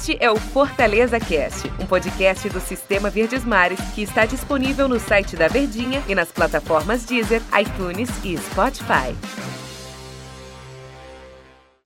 Este é o Fortaleza Cast, um podcast do Sistema Verdes Mares que está disponível no site da Verdinha e nas plataformas Deezer, iTunes e Spotify.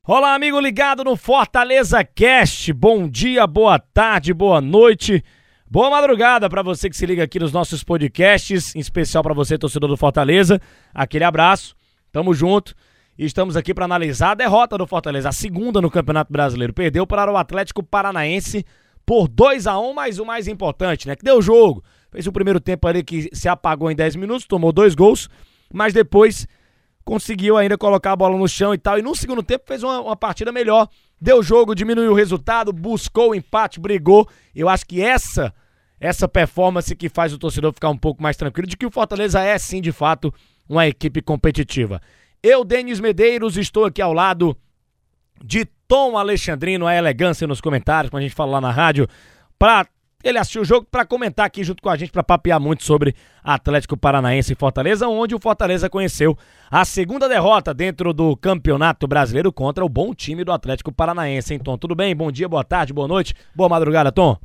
Olá, amigo ligado no Fortaleza Cast. Bom dia, boa tarde, boa noite. Boa madrugada para você que se liga aqui nos nossos podcasts, em especial para você, torcedor do Fortaleza. Aquele abraço. Tamo junto. E estamos aqui para analisar a derrota do Fortaleza, a segunda no Campeonato Brasileiro. Perdeu para o Atlético Paranaense por 2 a 1 mas o mais importante, né? Que deu jogo. Fez o primeiro tempo ali que se apagou em 10 minutos, tomou dois gols, mas depois conseguiu ainda colocar a bola no chão e tal. E no segundo tempo fez uma, uma partida melhor. Deu jogo, diminuiu o resultado, buscou o empate, brigou. Eu acho que essa essa performance que faz o torcedor ficar um pouco mais tranquilo de que o Fortaleza é sim, de fato, uma equipe competitiva. Eu, Denis Medeiros, estou aqui ao lado de Tom Alexandrino, a elegância nos comentários, quando a gente fala lá na rádio, para ele assistir o jogo para comentar aqui junto com a gente, para papear muito sobre Atlético Paranaense e Fortaleza, onde o Fortaleza conheceu a segunda derrota dentro do Campeonato Brasileiro contra o bom time do Atlético Paranaense. Tom? Tudo bem? Bom dia, boa tarde, boa noite, boa madrugada, Tom.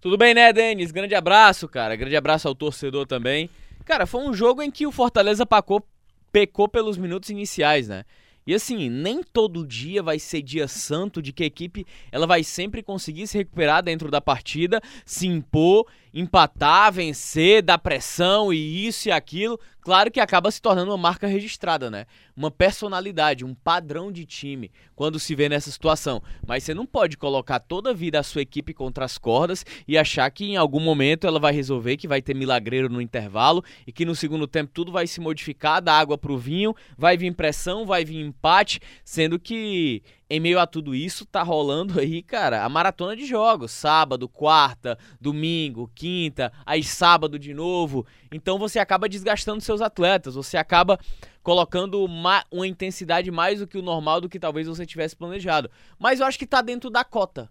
Tudo bem, né, Denis? Grande abraço, cara. Grande abraço ao torcedor também. Cara, foi um jogo em que o Fortaleza pacou pecou pelos minutos iniciais, né? E assim, nem todo dia vai ser dia santo de que a equipe ela vai sempre conseguir se recuperar dentro da partida, se impor, empatar, vencer, dar pressão e isso e aquilo. Claro que acaba se tornando uma marca registrada, né? Uma personalidade, um padrão de time quando se vê nessa situação. Mas você não pode colocar toda a vida a sua equipe contra as cordas e achar que em algum momento ela vai resolver, que vai ter milagreiro no intervalo e que no segundo tempo tudo vai se modificar da água para o vinho, vai vir pressão, vai vir empate, sendo que em meio a tudo isso, tá rolando aí, cara, a maratona de jogos. Sábado, quarta, domingo, quinta, aí sábado de novo. Então você acaba desgastando seus atletas, você acaba colocando uma, uma intensidade mais do que o normal do que talvez você tivesse planejado. Mas eu acho que tá dentro da cota.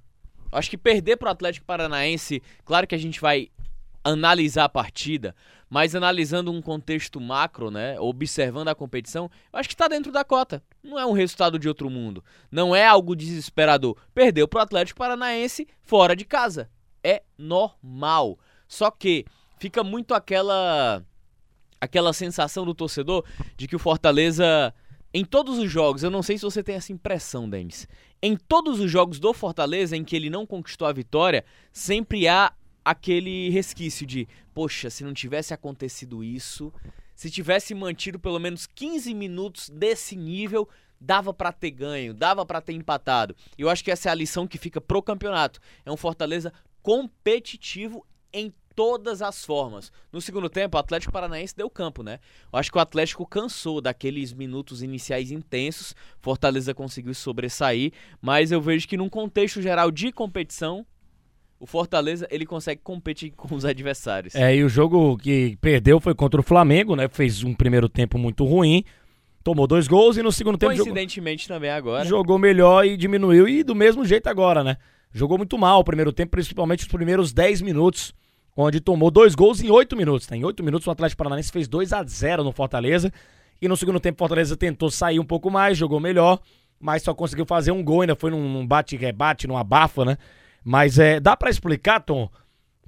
Eu acho que perder pro Atlético Paranaense, claro que a gente vai analisar a partida, mas analisando um contexto macro, né, observando a competição, acho que está dentro da cota. Não é um resultado de outro mundo. Não é algo desesperador. Perdeu para o Atlético Paranaense fora de casa. É normal. Só que fica muito aquela aquela sensação do torcedor de que o Fortaleza em todos os jogos, eu não sei se você tem essa impressão, Denis. Em todos os jogos do Fortaleza em que ele não conquistou a vitória, sempre há aquele resquício de, poxa, se não tivesse acontecido isso, se tivesse mantido pelo menos 15 minutos desse nível, dava para ter ganho, dava para ter empatado. Eu acho que essa é a lição que fica pro campeonato. É um Fortaleza competitivo em todas as formas. No segundo tempo, o Atlético Paranaense deu campo, né? Eu acho que o Atlético cansou daqueles minutos iniciais intensos. Fortaleza conseguiu sobressair, mas eu vejo que num contexto geral de competição, o Fortaleza ele consegue competir com os adversários. É, e o jogo que perdeu foi contra o Flamengo, né? Fez um primeiro tempo muito ruim, tomou dois gols e no segundo tempo. Coincidentemente jogou, também agora. Jogou melhor e diminuiu, e do mesmo jeito agora, né? Jogou muito mal o primeiro tempo, principalmente os primeiros 10 minutos, onde tomou dois gols em 8 minutos. Tá? Em 8 minutos o Atlético Paranaense fez 2 a 0 no Fortaleza. E no segundo tempo o Fortaleza tentou sair um pouco mais, jogou melhor, mas só conseguiu fazer um gol, ainda foi num bate-rebate, num abafa, né? Mas é, dá para explicar, Tom,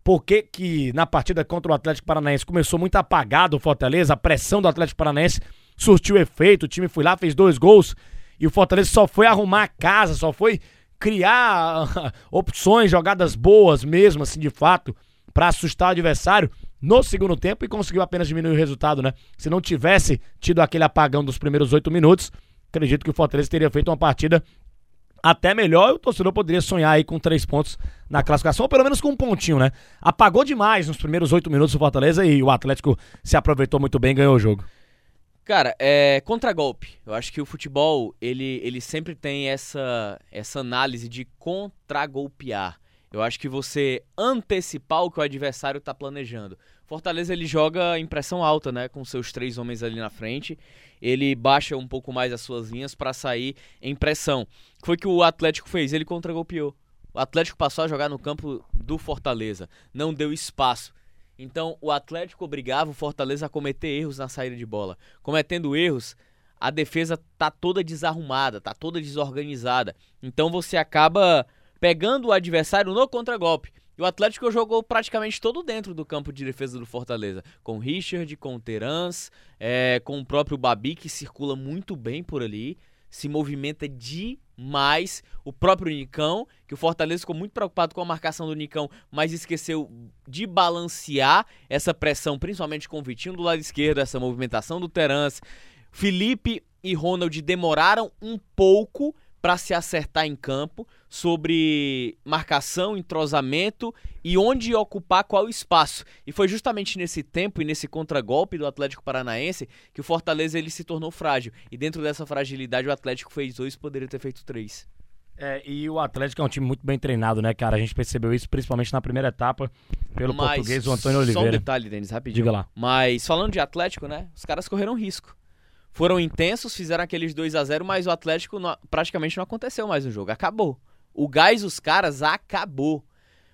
por que, que na partida contra o Atlético Paranaense começou muito apagado o Fortaleza, a pressão do Atlético Paranaense surtiu efeito, o time foi lá, fez dois gols e o Fortaleza só foi arrumar a casa, só foi criar opções, jogadas boas mesmo, assim, de fato, para assustar o adversário no segundo tempo e conseguiu apenas diminuir o resultado, né? Se não tivesse tido aquele apagão dos primeiros oito minutos, acredito que o Fortaleza teria feito uma partida até melhor, o torcedor poderia sonhar aí com três pontos na classificação, ou pelo menos com um pontinho, né? Apagou demais nos primeiros oito minutos o Fortaleza e o Atlético se aproveitou muito bem e ganhou o jogo. Cara, é contragolpe. Eu acho que o futebol, ele, ele sempre tem essa, essa análise de contragolpear. Eu acho que você antecipar o que o adversário está planejando. Fortaleza ele joga em pressão alta, né, com seus três homens ali na frente. Ele baixa um pouco mais as suas linhas para sair em pressão. Foi que o Atlético fez, ele contragolpeou. O Atlético passou a jogar no campo do Fortaleza, não deu espaço. Então o Atlético obrigava o Fortaleza a cometer erros na saída de bola. Cometendo erros, a defesa tá toda desarrumada, tá toda desorganizada. Então você acaba pegando o adversário no contragolpe. E o Atlético jogou praticamente todo dentro do campo de defesa do Fortaleza. Com o Richard, com o Terans, é, com o próprio Babi, que circula muito bem por ali. Se movimenta demais. O próprio Nicão, que o Fortaleza ficou muito preocupado com a marcação do Nicão, mas esqueceu de balancear essa pressão, principalmente com o Vitinho do lado esquerdo, essa movimentação do Terans. Felipe e Ronald demoraram um pouco para se acertar em campo sobre marcação, entrosamento e onde ocupar qual espaço. E foi justamente nesse tempo e nesse contragolpe do Atlético Paranaense que o Fortaleza ele se tornou frágil. E dentro dessa fragilidade o Atlético fez dois, poderia ter feito três. É, e o Atlético é um time muito bem treinado, né, cara? A gente percebeu isso principalmente na primeira etapa pelo Mas, português, o Antônio Oliveira. Só um detalhe, Denis, rapidinho. Diga lá. Mas falando de Atlético, né? Os caras correram risco foram intensos, fizeram aqueles 2 a 0 mas o Atlético não, praticamente não aconteceu mais no jogo. Acabou. O gás dos caras acabou.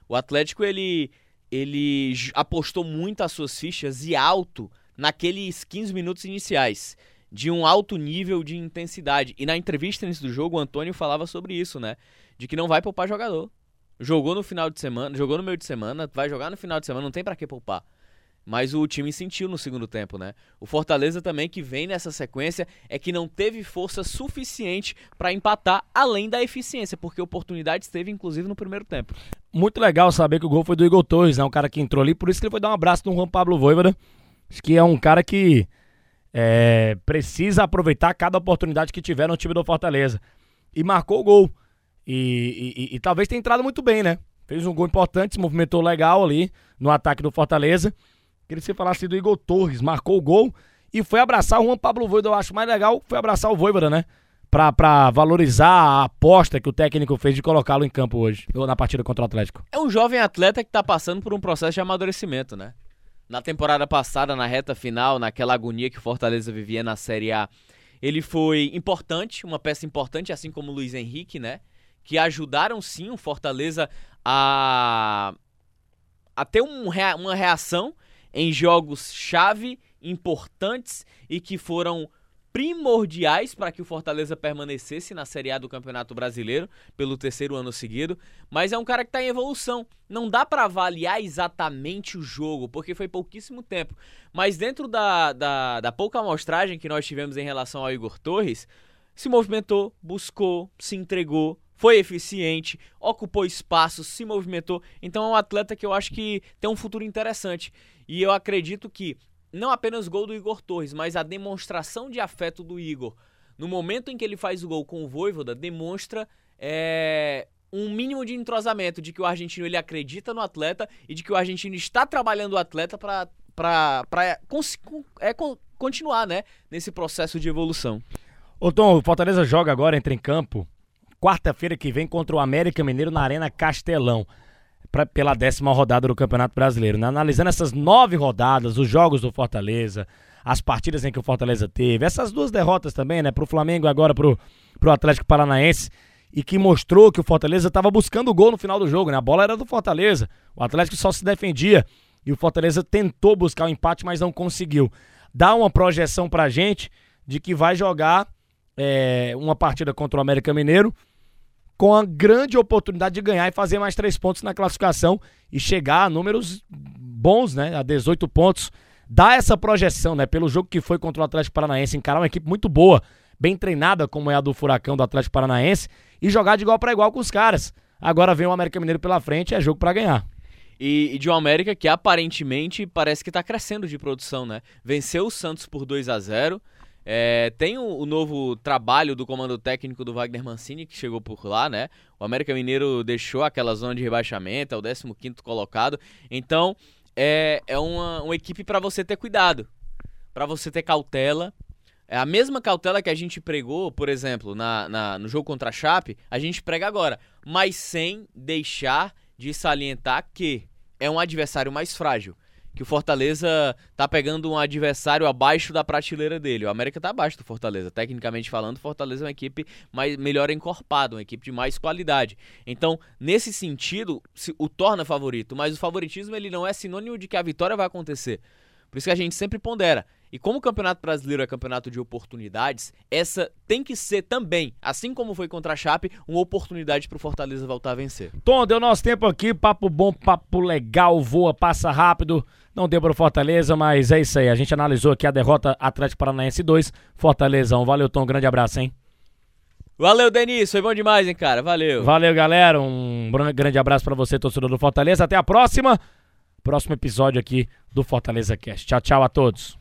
O Atlético, ele, ele apostou muito as suas fichas e alto naqueles 15 minutos iniciais. De um alto nível de intensidade. E na entrevista antes do jogo, o Antônio falava sobre isso, né? De que não vai poupar jogador. Jogou no final de semana, jogou no meio de semana, vai jogar no final de semana, não tem para que poupar. Mas o time sentiu no segundo tempo, né? O Fortaleza também, que vem nessa sequência, é que não teve força suficiente para empatar, além da eficiência, porque oportunidades teve, inclusive, no primeiro tempo. Muito legal saber que o gol foi do Igor Torres, né? Um cara que entrou ali, por isso que ele foi dar um abraço no Juan Pablo Voivoda, que é um cara que é, precisa aproveitar cada oportunidade que tiver no time do Fortaleza. E marcou o gol. E, e, e, e talvez tenha entrado muito bem, né? Fez um gol importante, se movimentou legal ali no ataque do Fortaleza. Queria que você falasse do Igor Torres, marcou o gol e foi abraçar o Juan Pablo Voivoda. Eu acho mais legal foi abraçar o Voivoda, né? Pra, pra valorizar a aposta que o técnico fez de colocá-lo em campo hoje, na partida contra o Atlético. É um jovem atleta que tá passando por um processo de amadurecimento, né? Na temporada passada, na reta final, naquela agonia que o Fortaleza vivia na Série A, ele foi importante, uma peça importante, assim como o Luiz Henrique, né? Que ajudaram sim o Fortaleza a, a ter um, uma reação em jogos-chave importantes e que foram primordiais para que o Fortaleza permanecesse na Série A do Campeonato Brasileiro pelo terceiro ano seguido, mas é um cara que está em evolução. Não dá para avaliar exatamente o jogo, porque foi pouquíssimo tempo. Mas dentro da, da, da pouca amostragem que nós tivemos em relação ao Igor Torres, se movimentou, buscou, se entregou, foi eficiente, ocupou espaços, se movimentou. Então é um atleta que eu acho que tem um futuro interessante. E eu acredito que não apenas o gol do Igor Torres, mas a demonstração de afeto do Igor no momento em que ele faz o gol com o Voivoda demonstra é, um mínimo de entrosamento de que o argentino ele acredita no atleta e de que o argentino está trabalhando o atleta para é, continuar né, nesse processo de evolução. Ô Tom, o Fortaleza joga agora, entra em campo, quarta-feira que vem contra o América Mineiro na Arena Castelão pra, pela décima rodada do Campeonato Brasileiro. Né? Analisando essas nove rodadas, os jogos do Fortaleza, as partidas em que o Fortaleza teve, essas duas derrotas também, né? Pro Flamengo e agora pro, pro Atlético Paranaense, e que mostrou que o Fortaleza estava buscando o gol no final do jogo, né? A bola era do Fortaleza. O Atlético só se defendia. E o Fortaleza tentou buscar o empate, mas não conseguiu. Dá uma projeção pra gente de que vai jogar é, uma partida contra o América Mineiro com a grande oportunidade de ganhar e fazer mais três pontos na classificação e chegar a números bons, né? A 18 pontos. Dá essa projeção, né? Pelo jogo que foi contra o Atlético Paranaense, encarar uma equipe muito boa, bem treinada, como é a do Furacão do Atlético Paranaense, e jogar de igual para igual com os caras. Agora vem o América Mineiro pela frente, é jogo para ganhar. E, de um América que aparentemente parece que tá crescendo de produção, né? Venceu o Santos por 2 a 0 é, tem o, o, novo trabalho do comando técnico do Wagner Mancini, que chegou por lá, né? O América Mineiro deixou aquela zona de rebaixamento, é o 15 colocado. Então, é, é uma, uma equipe para você ter cuidado, para você ter cautela. É a mesma cautela que a gente pregou, por exemplo, na, na, no jogo contra a Chape, a gente prega agora, mas sem deixar de salientar que é um adversário mais frágil que o Fortaleza tá pegando um adversário abaixo da prateleira dele. O América tá abaixo do Fortaleza. Tecnicamente falando, o Fortaleza é uma equipe mais, melhor encorpada, uma equipe de mais qualidade. Então, nesse sentido, se, o torna favorito. Mas o favoritismo ele não é sinônimo de que a vitória vai acontecer. Por isso que a gente sempre pondera. E como o Campeonato Brasileiro é campeonato de oportunidades, essa tem que ser também, assim como foi contra a Chape, uma oportunidade pro Fortaleza voltar a vencer. Tom, deu nosso tempo aqui, papo bom, papo legal, voa, passa rápido. Não deu pro Fortaleza, mas é isso aí. A gente analisou aqui a derrota Atlético Paranaense 2, Fortaleza 1. Valeu, Tom, grande abraço, hein? Valeu, Denis, foi bom demais, hein, cara? Valeu. Valeu, galera. Um grande abraço para você, torcedor do Fortaleza. Até a próxima. Próximo episódio aqui do Fortaleza Cast. Tchau, tchau a todos.